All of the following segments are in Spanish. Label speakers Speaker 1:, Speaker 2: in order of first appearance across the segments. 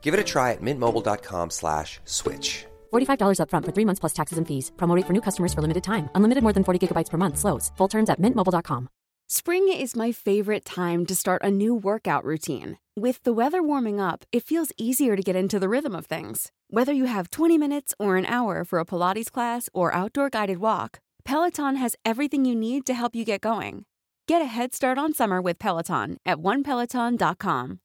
Speaker 1: Give it a try at mintmobile.com slash switch.
Speaker 2: $45 upfront for three months plus taxes and fees. Promote for new customers for limited time. Unlimited more than 40 gigabytes per month. Slows. Full terms at mintmobile.com.
Speaker 3: Spring is my favorite time to start a new workout routine. With the weather warming up, it feels easier to get into the rhythm of things. Whether you have 20 minutes or an hour for a Pilates class or outdoor guided walk, Peloton has everything you need to help you get going. Get a head start on summer with Peloton at onepeloton.com.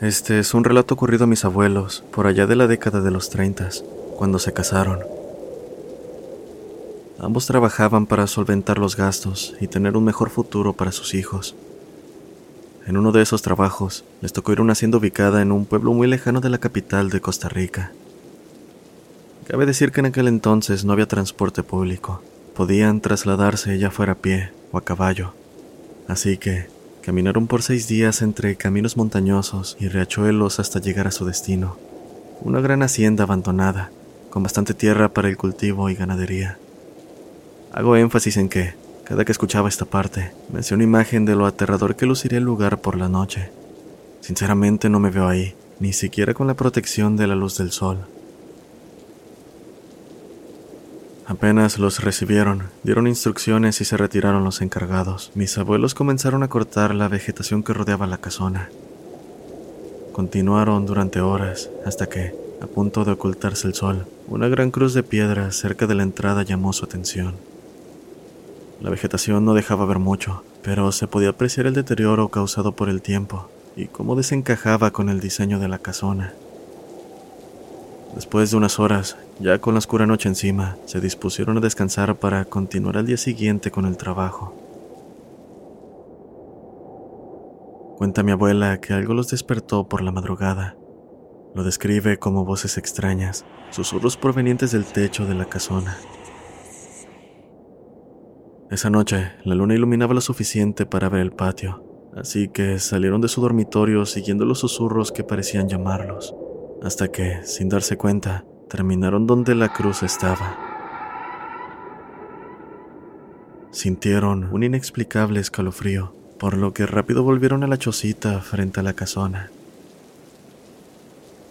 Speaker 4: Este es un relato ocurrido a mis abuelos por allá de la década de los 30, cuando se casaron. Ambos trabajaban para solventar los gastos y tener un mejor futuro para sus hijos. En uno de esos trabajos les tocó ir a una hacienda ubicada en un pueblo muy lejano de la capital de Costa Rica. Cabe decir que en aquel entonces no había transporte público. Podían trasladarse ya fuera a pie o a caballo. Así que Caminaron por seis días entre caminos montañosos y riachuelos hasta llegar a su destino, una gran hacienda abandonada, con bastante tierra para el cultivo y ganadería. Hago énfasis en que, cada que escuchaba esta parte, me hacía una imagen de lo aterrador que luciría el lugar por la noche. Sinceramente no me veo ahí, ni siquiera con la protección de la luz del sol. Apenas los recibieron, dieron instrucciones y se retiraron los encargados. Mis abuelos comenzaron a cortar la vegetación que rodeaba la casona. Continuaron durante horas, hasta que, a punto de ocultarse el sol, una gran cruz de piedra cerca de la entrada llamó su atención. La vegetación no dejaba ver mucho, pero se podía apreciar el deterioro causado por el tiempo y cómo desencajaba con el diseño de la casona. Después de unas horas, ya con la oscura noche encima, se dispusieron a descansar para continuar al día siguiente con el trabajo. Cuenta mi abuela que algo los despertó por la madrugada. Lo describe como voces extrañas, susurros provenientes del techo de la casona. Esa noche, la luna iluminaba lo suficiente para ver el patio, así que salieron de su dormitorio siguiendo los susurros que parecían llamarlos hasta que, sin darse cuenta, terminaron donde la cruz estaba. Sintieron un inexplicable escalofrío, por lo que rápido volvieron a la chocita frente a la casona.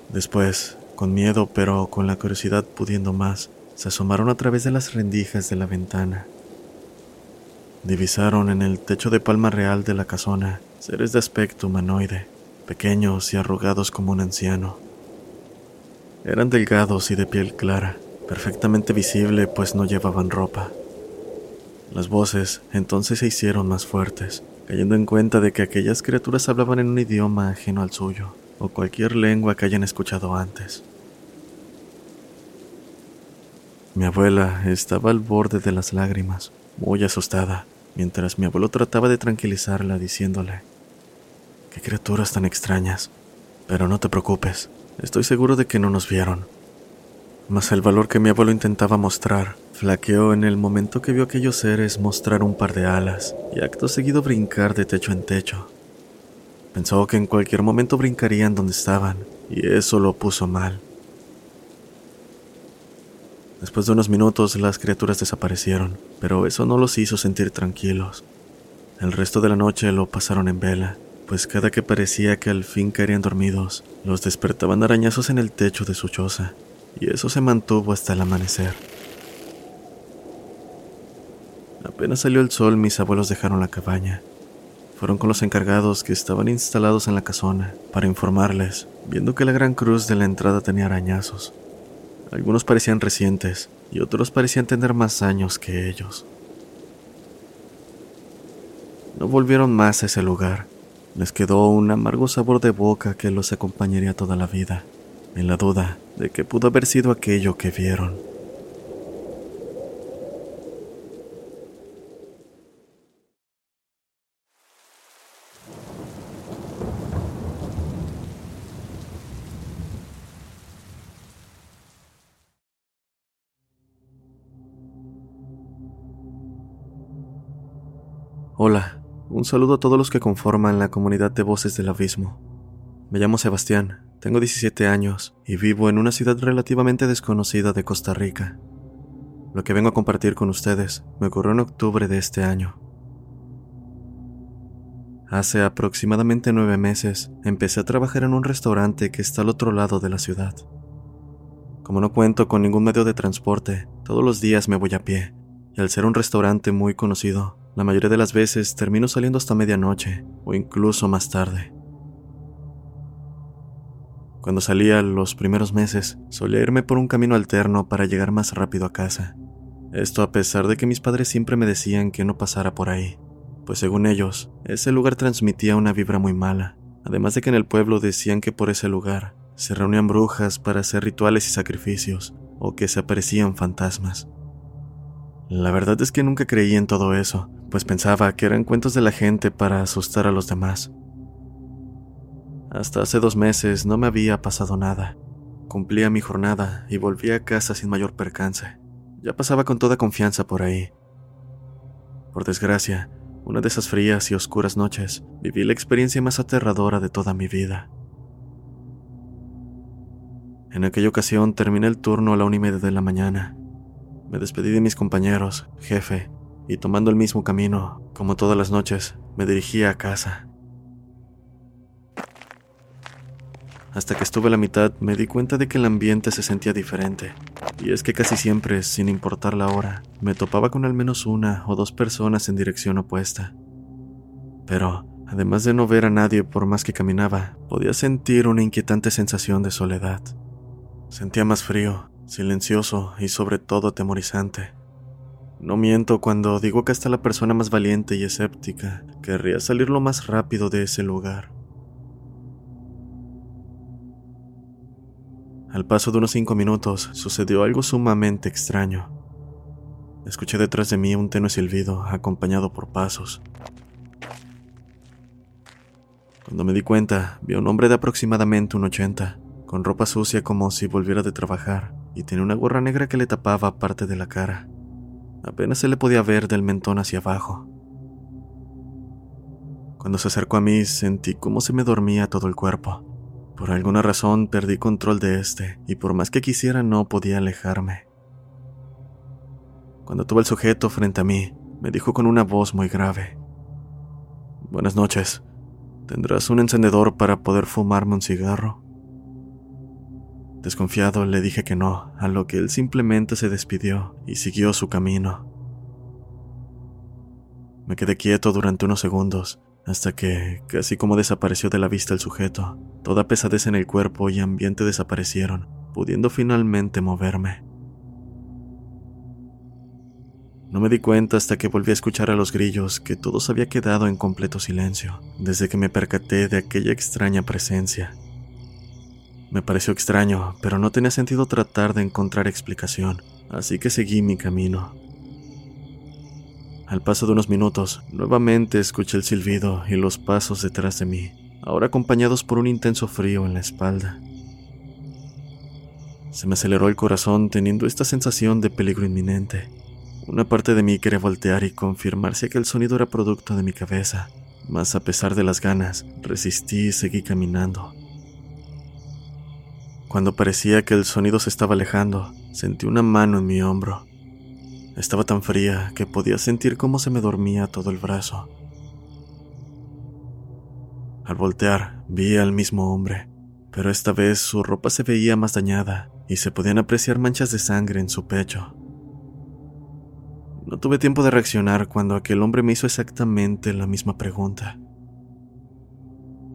Speaker 4: Después, con miedo pero con la curiosidad pudiendo más, se asomaron a través de las rendijas de la ventana. Divisaron en el techo de palma real de la casona seres de aspecto humanoide, pequeños y arrugados como un anciano. Eran delgados y de piel clara, perfectamente visible pues no llevaban ropa. Las voces entonces se hicieron más fuertes, cayendo en cuenta de que aquellas criaturas hablaban en un idioma ajeno al suyo, o cualquier lengua que hayan escuchado antes. Mi abuela estaba al borde de las lágrimas, muy asustada, mientras mi abuelo trataba de tranquilizarla diciéndole, Qué criaturas tan extrañas, pero no te preocupes, Estoy seguro de que no nos vieron. Mas el valor que mi abuelo intentaba mostrar flaqueó en el momento que vio aquellos seres mostrar un par de alas y acto seguido brincar de techo en techo. Pensó que en cualquier momento brincarían donde estaban, y eso lo puso mal. Después de unos minutos las criaturas desaparecieron, pero eso no los hizo sentir tranquilos. El resto de la noche lo pasaron en vela, pues cada que parecía que al fin caerían dormidos, los despertaban arañazos en el techo de su choza, y eso se mantuvo hasta el amanecer. Apenas salió el sol, mis abuelos dejaron la cabaña. Fueron con los encargados que estaban instalados en la casona para informarles, viendo que la gran cruz de la entrada tenía arañazos. Algunos parecían recientes y otros parecían tener más años que ellos. No volvieron más a ese lugar. Les quedó un amargo sabor de boca que los acompañaría toda la vida, en la duda de que pudo haber sido aquello que vieron. Hola, un saludo a todos los que conforman la comunidad de Voces del Abismo. Me llamo Sebastián, tengo 17 años y vivo en una ciudad relativamente desconocida de Costa Rica. Lo que vengo a compartir con ustedes me ocurrió en octubre de este año. Hace aproximadamente nueve meses empecé a trabajar en un restaurante que está al otro lado de la ciudad. Como no cuento con ningún medio de transporte, todos los días me voy a pie, y al ser un restaurante muy conocido, la mayoría de las veces termino saliendo hasta medianoche o incluso más tarde. Cuando salía los primeros meses, solía irme por un camino alterno para llegar más rápido a casa. Esto a pesar de que mis padres siempre me decían que no pasara por ahí, pues según ellos, ese lugar transmitía una vibra muy mala, además de que en el pueblo decían que por ese lugar se reunían brujas para hacer rituales y sacrificios, o que se aparecían fantasmas. La verdad es que nunca creí en todo eso, pues pensaba que eran cuentos de la gente para asustar a los demás. Hasta hace dos meses no me había pasado nada. Cumplía mi jornada y volví a casa sin mayor percance. Ya pasaba con toda confianza por ahí. Por desgracia, una de esas frías y oscuras noches, viví la experiencia más aterradora de toda mi vida. En aquella ocasión terminé el turno a la una y media de la mañana me despedí de mis compañeros, jefe, y tomando el mismo camino, como todas las noches, me dirigí a casa. Hasta que estuve a la mitad me di cuenta de que el ambiente se sentía diferente, y es que casi siempre, sin importar la hora, me topaba con al menos una o dos personas en dirección opuesta. Pero, además de no ver a nadie por más que caminaba, podía sentir una inquietante sensación de soledad. Sentía más frío, silencioso y sobre todo atemorizante. No miento cuando digo que hasta la persona más valiente y escéptica querría salir lo más rápido de ese lugar. Al paso de unos cinco minutos sucedió algo sumamente extraño. Escuché detrás de mí un tenue silbido acompañado por pasos. Cuando me di cuenta, vi a un hombre de aproximadamente un ochenta, con ropa sucia como si volviera de trabajar, y tenía una gorra negra que le tapaba parte de la cara. Apenas se le podía ver del mentón hacia abajo. Cuando se acercó a mí sentí como se me dormía todo el cuerpo. Por alguna razón perdí control de este y por más que quisiera no podía alejarme. Cuando tuve el sujeto frente a mí, me dijo con una voz muy grave. Buenas noches. ¿Tendrás un encendedor para poder fumarme un cigarro? Desconfiado le dije que no, a lo que él simplemente se despidió y siguió su camino. Me quedé quieto durante unos segundos, hasta que, casi como desapareció de la vista el sujeto, toda pesadez en el cuerpo y ambiente desaparecieron, pudiendo finalmente moverme. No me di cuenta hasta que volví a escuchar a los grillos que todos había quedado en completo silencio, desde que me percaté de aquella extraña presencia. Me pareció extraño, pero no tenía sentido tratar de encontrar explicación, así que seguí mi camino. Al paso de unos minutos, nuevamente escuché el silbido y los pasos detrás de mí, ahora acompañados por un intenso frío en la espalda. Se me aceleró el corazón teniendo esta sensación de peligro inminente. Una parte de mí quería voltear y confirmar si aquel sonido era producto de mi cabeza, mas a pesar de las ganas, resistí y seguí caminando. Cuando parecía que el sonido se estaba alejando, sentí una mano en mi hombro. Estaba tan fría que podía sentir cómo se me dormía todo el brazo. Al voltear, vi al mismo hombre, pero esta vez su ropa se veía más dañada y se podían apreciar manchas de sangre en su pecho. No tuve tiempo de reaccionar cuando aquel hombre me hizo exactamente la misma pregunta.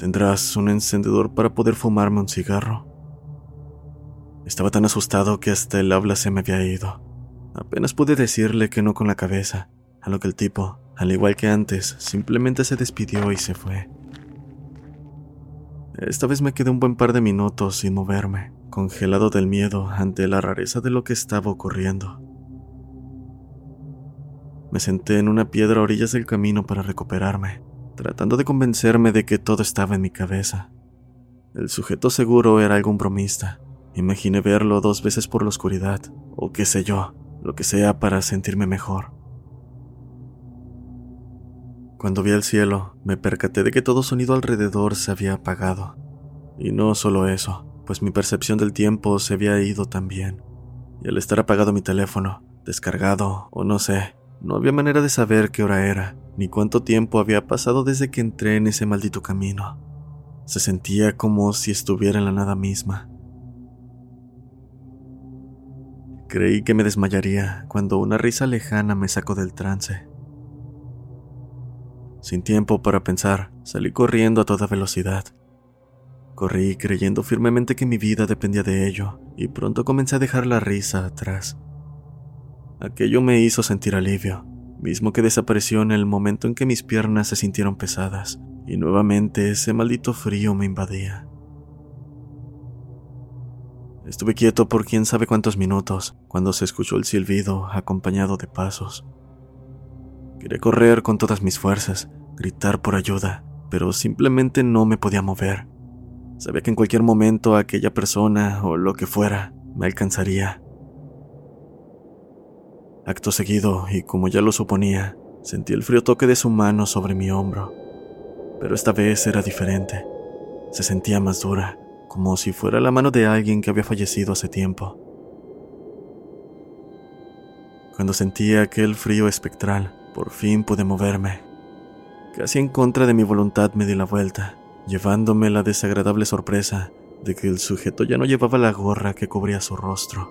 Speaker 4: ¿Tendrás un encendedor para poder fumarme un cigarro? Estaba tan asustado que hasta el habla se me había ido. Apenas pude decirle que no con la cabeza, a lo que el tipo, al igual que antes, simplemente se despidió y se fue. Esta vez me quedé un buen par de minutos sin moverme, congelado del miedo ante la rareza de lo que estaba ocurriendo. Me senté en una piedra a orillas del camino para recuperarme, tratando de convencerme de que todo estaba en mi cabeza. El sujeto seguro era algún bromista. Imaginé verlo dos veces por la oscuridad, o qué sé yo, lo que sea para sentirme mejor. Cuando vi el cielo, me percaté de que todo sonido alrededor se había apagado. Y no solo eso, pues mi percepción del tiempo se había ido también. Y al estar apagado mi teléfono, descargado o no sé, no había manera de saber qué hora era, ni cuánto tiempo había pasado desde que entré en ese maldito camino. Se sentía como si estuviera en la nada misma. Creí que me desmayaría cuando una risa lejana me sacó del trance. Sin tiempo para pensar, salí corriendo a toda velocidad. Corrí creyendo firmemente que mi vida dependía de ello, y pronto comencé a dejar la risa atrás. Aquello me hizo sentir alivio, mismo que desapareció en el momento en que mis piernas se sintieron pesadas y nuevamente ese maldito frío me invadía. Estuve quieto por quién sabe cuántos minutos cuando se escuchó el silbido acompañado de pasos. Quería correr con todas mis fuerzas, gritar por ayuda, pero simplemente no me podía mover. Sabía que en cualquier momento aquella persona o lo que fuera me alcanzaría Acto seguido, y como ya lo suponía, sentí el frío toque de su mano sobre mi hombro. Pero esta vez era diferente. Se sentía más dura, como si fuera la mano de alguien que había fallecido hace tiempo. Cuando sentí aquel frío espectral, por fin pude moverme. Casi en contra de mi voluntad me di la vuelta, llevándome la desagradable sorpresa de que el sujeto ya no llevaba la gorra que cubría su rostro.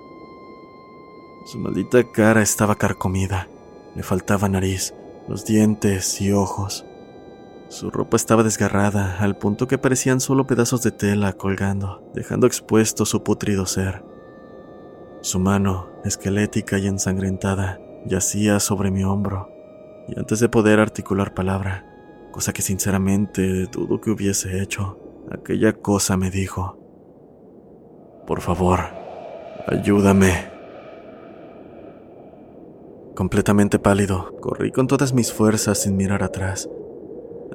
Speaker 4: Su maldita cara estaba carcomida. Le faltaba nariz, los dientes y ojos. Su ropa estaba desgarrada al punto que parecían solo pedazos de tela colgando, dejando expuesto su putrido ser. Su mano, esquelética y ensangrentada, yacía sobre mi hombro, y antes de poder articular palabra, cosa que sinceramente dudo que hubiese hecho, aquella cosa me dijo, Por favor, ayúdame. Completamente pálido, corrí con todas mis fuerzas sin mirar atrás.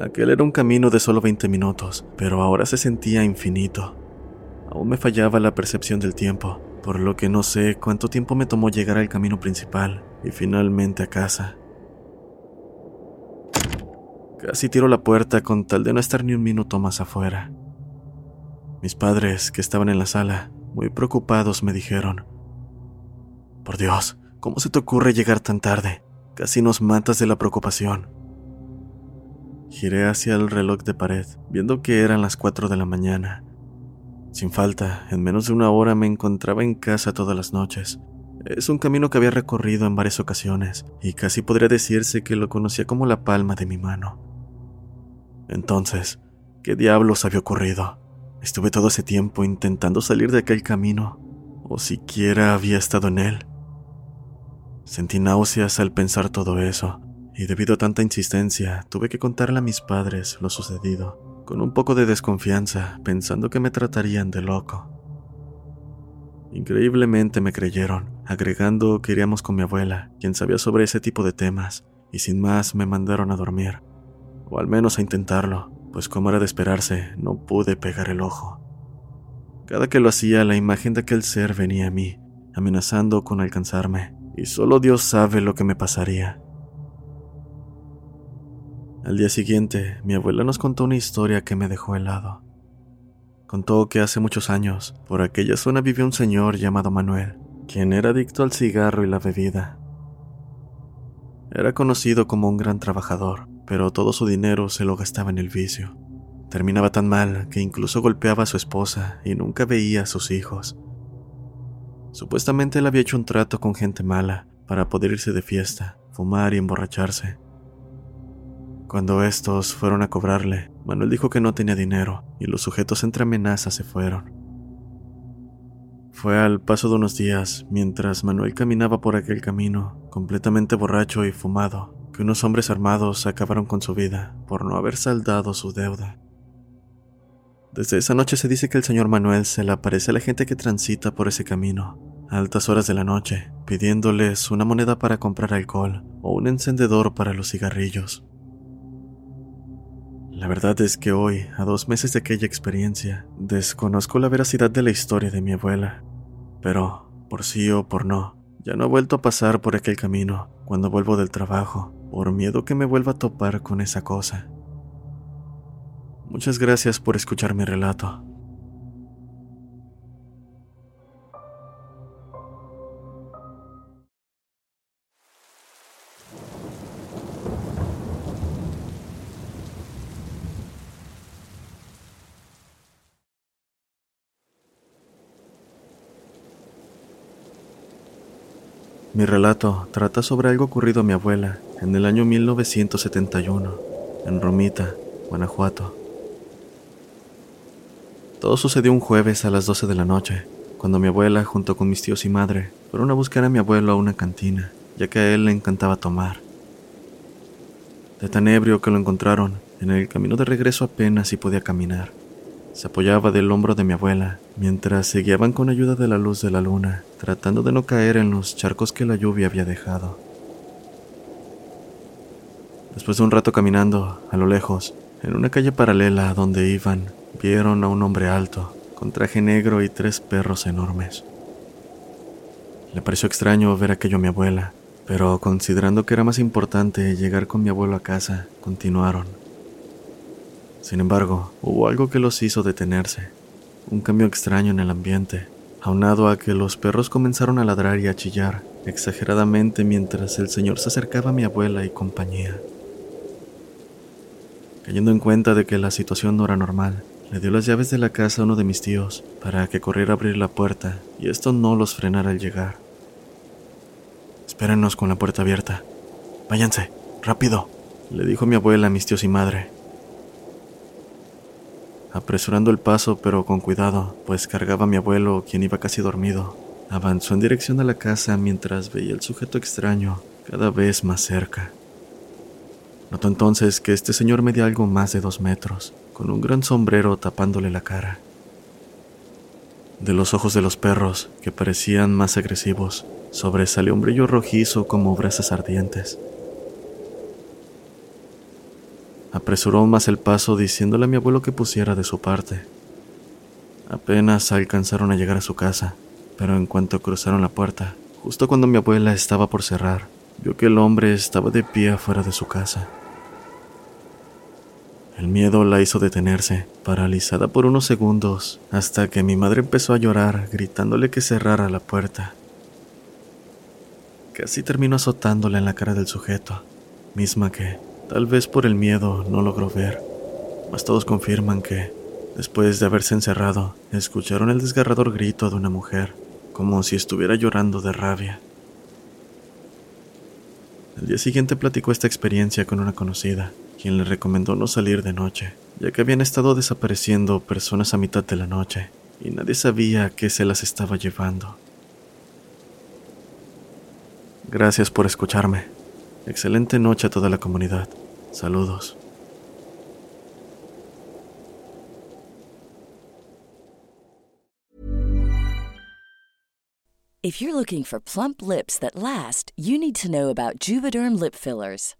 Speaker 4: Aquel era un camino de solo 20 minutos, pero ahora se sentía infinito. Aún me fallaba la percepción del tiempo, por lo que no sé cuánto tiempo me tomó llegar al camino principal y finalmente a casa. Casi tiro la puerta con tal de no estar ni un minuto más afuera. Mis padres, que estaban en la sala, muy preocupados, me dijeron, Por Dios, ¿Cómo se te ocurre llegar tan tarde? Casi nos matas de la preocupación. Giré hacia el reloj de pared, viendo que eran las 4 de la mañana. Sin falta, en menos de una hora me encontraba en casa todas las noches. Es un camino que había recorrido en varias ocasiones, y casi podría decirse que lo conocía como la palma de mi mano. Entonces, ¿qué diablos había ocurrido? Estuve todo ese tiempo intentando salir de aquel camino, o siquiera había estado en él. Sentí náuseas al pensar todo eso, y debido a tanta insistencia, tuve que contarle a mis padres lo sucedido, con un poco de desconfianza, pensando que me tratarían de loco. Increíblemente me creyeron, agregando que iríamos con mi abuela, quien sabía sobre ese tipo de temas, y sin más me mandaron a dormir, o al menos a intentarlo, pues como era de esperarse, no pude pegar el ojo. Cada que lo hacía, la imagen de aquel ser venía a mí, amenazando con alcanzarme, y solo Dios sabe lo que me pasaría. Al día siguiente, mi abuela nos contó una historia que me dejó helado. Contó que hace muchos años, por aquella zona vivió un señor llamado Manuel, quien era adicto al cigarro y la bebida. Era conocido como un gran trabajador, pero todo su dinero se lo gastaba en el vicio. Terminaba tan mal que incluso golpeaba a su esposa y nunca veía a sus hijos. Supuestamente él había hecho un trato con gente mala para poder irse de fiesta, fumar y emborracharse. Cuando estos fueron a cobrarle, Manuel dijo que no tenía dinero y los sujetos entre amenazas se fueron. Fue al paso de unos días, mientras Manuel caminaba por aquel camino, completamente borracho y fumado, que unos hombres armados acabaron con su vida por no haber saldado su deuda. Desde esa noche se dice que el señor Manuel se le aparece a la gente que transita por ese camino, a altas horas de la noche, pidiéndoles una moneda para comprar alcohol o un encendedor para los cigarrillos. La verdad es que hoy, a dos meses de aquella experiencia, desconozco la veracidad de la historia de mi abuela. Pero, por sí o por no, ya no he vuelto a pasar por aquel camino cuando vuelvo del trabajo, por miedo que me vuelva a topar con esa cosa. Muchas gracias por escuchar mi relato. Mi relato trata sobre algo ocurrido a mi abuela en el año 1971, en Romita, Guanajuato. Todo sucedió un jueves a las 12 de la noche, cuando mi abuela, junto con mis tíos y madre, fueron a buscar a mi abuelo a una cantina, ya que a él le encantaba tomar. De tan ebrio que lo encontraron, en el camino de regreso apenas si podía caminar. Se apoyaba del hombro de mi abuela, mientras se guiaban con ayuda de la luz de la luna, tratando de no caer en los charcos que la lluvia había dejado. Después de un rato caminando, a lo lejos, en una calle paralela a donde iban, vieron a un hombre alto, con traje negro y tres perros enormes. Le pareció extraño ver aquello a mi abuela, pero considerando que era más importante llegar con mi abuelo a casa, continuaron. Sin embargo, hubo algo que los hizo detenerse, un cambio extraño en el ambiente, aunado a que los perros comenzaron a ladrar y a chillar exageradamente mientras el señor se acercaba a mi abuela y compañía. Cayendo en cuenta de que la situación no era normal, le dio las llaves de la casa a uno de mis tíos para que corriera a abrir la puerta y esto no los frenara al llegar. Espérenos con la puerta abierta. Váyanse, rápido, le dijo mi abuela a mis tíos y madre. Apresurando el paso, pero con cuidado, pues cargaba a mi abuelo, quien iba casi dormido. Avanzó en dirección a la casa mientras veía el sujeto extraño cada vez más cerca. Notó entonces que este señor medía algo más de dos metros, con un gran sombrero tapándole la cara. De los ojos de los perros, que parecían más agresivos, sobresalió un brillo rojizo como brasas ardientes. Apresuró más el paso diciéndole a mi abuelo que pusiera de su parte. Apenas alcanzaron a llegar a su casa, pero en cuanto cruzaron la puerta, justo cuando mi abuela estaba por cerrar, vio que el hombre estaba de pie afuera de su casa. El miedo la hizo detenerse, paralizada por unos segundos, hasta que mi madre empezó a llorar, gritándole que cerrara la puerta. Casi terminó azotándole en la cara del sujeto, misma que, Tal vez por el miedo no logró ver, mas todos confirman que, después de haberse encerrado, escucharon el desgarrador grito de una mujer, como si estuviera llorando de rabia. El día siguiente platicó esta experiencia con una conocida, quien le recomendó no salir de noche, ya que habían estado desapareciendo personas a mitad de la noche, y nadie sabía qué se las estaba llevando. Gracias por escucharme. Excelente noche a toda la comunidad. Saludos.
Speaker 5: If you're looking for plump lips that last, you need to know about Juvederm lip fillers.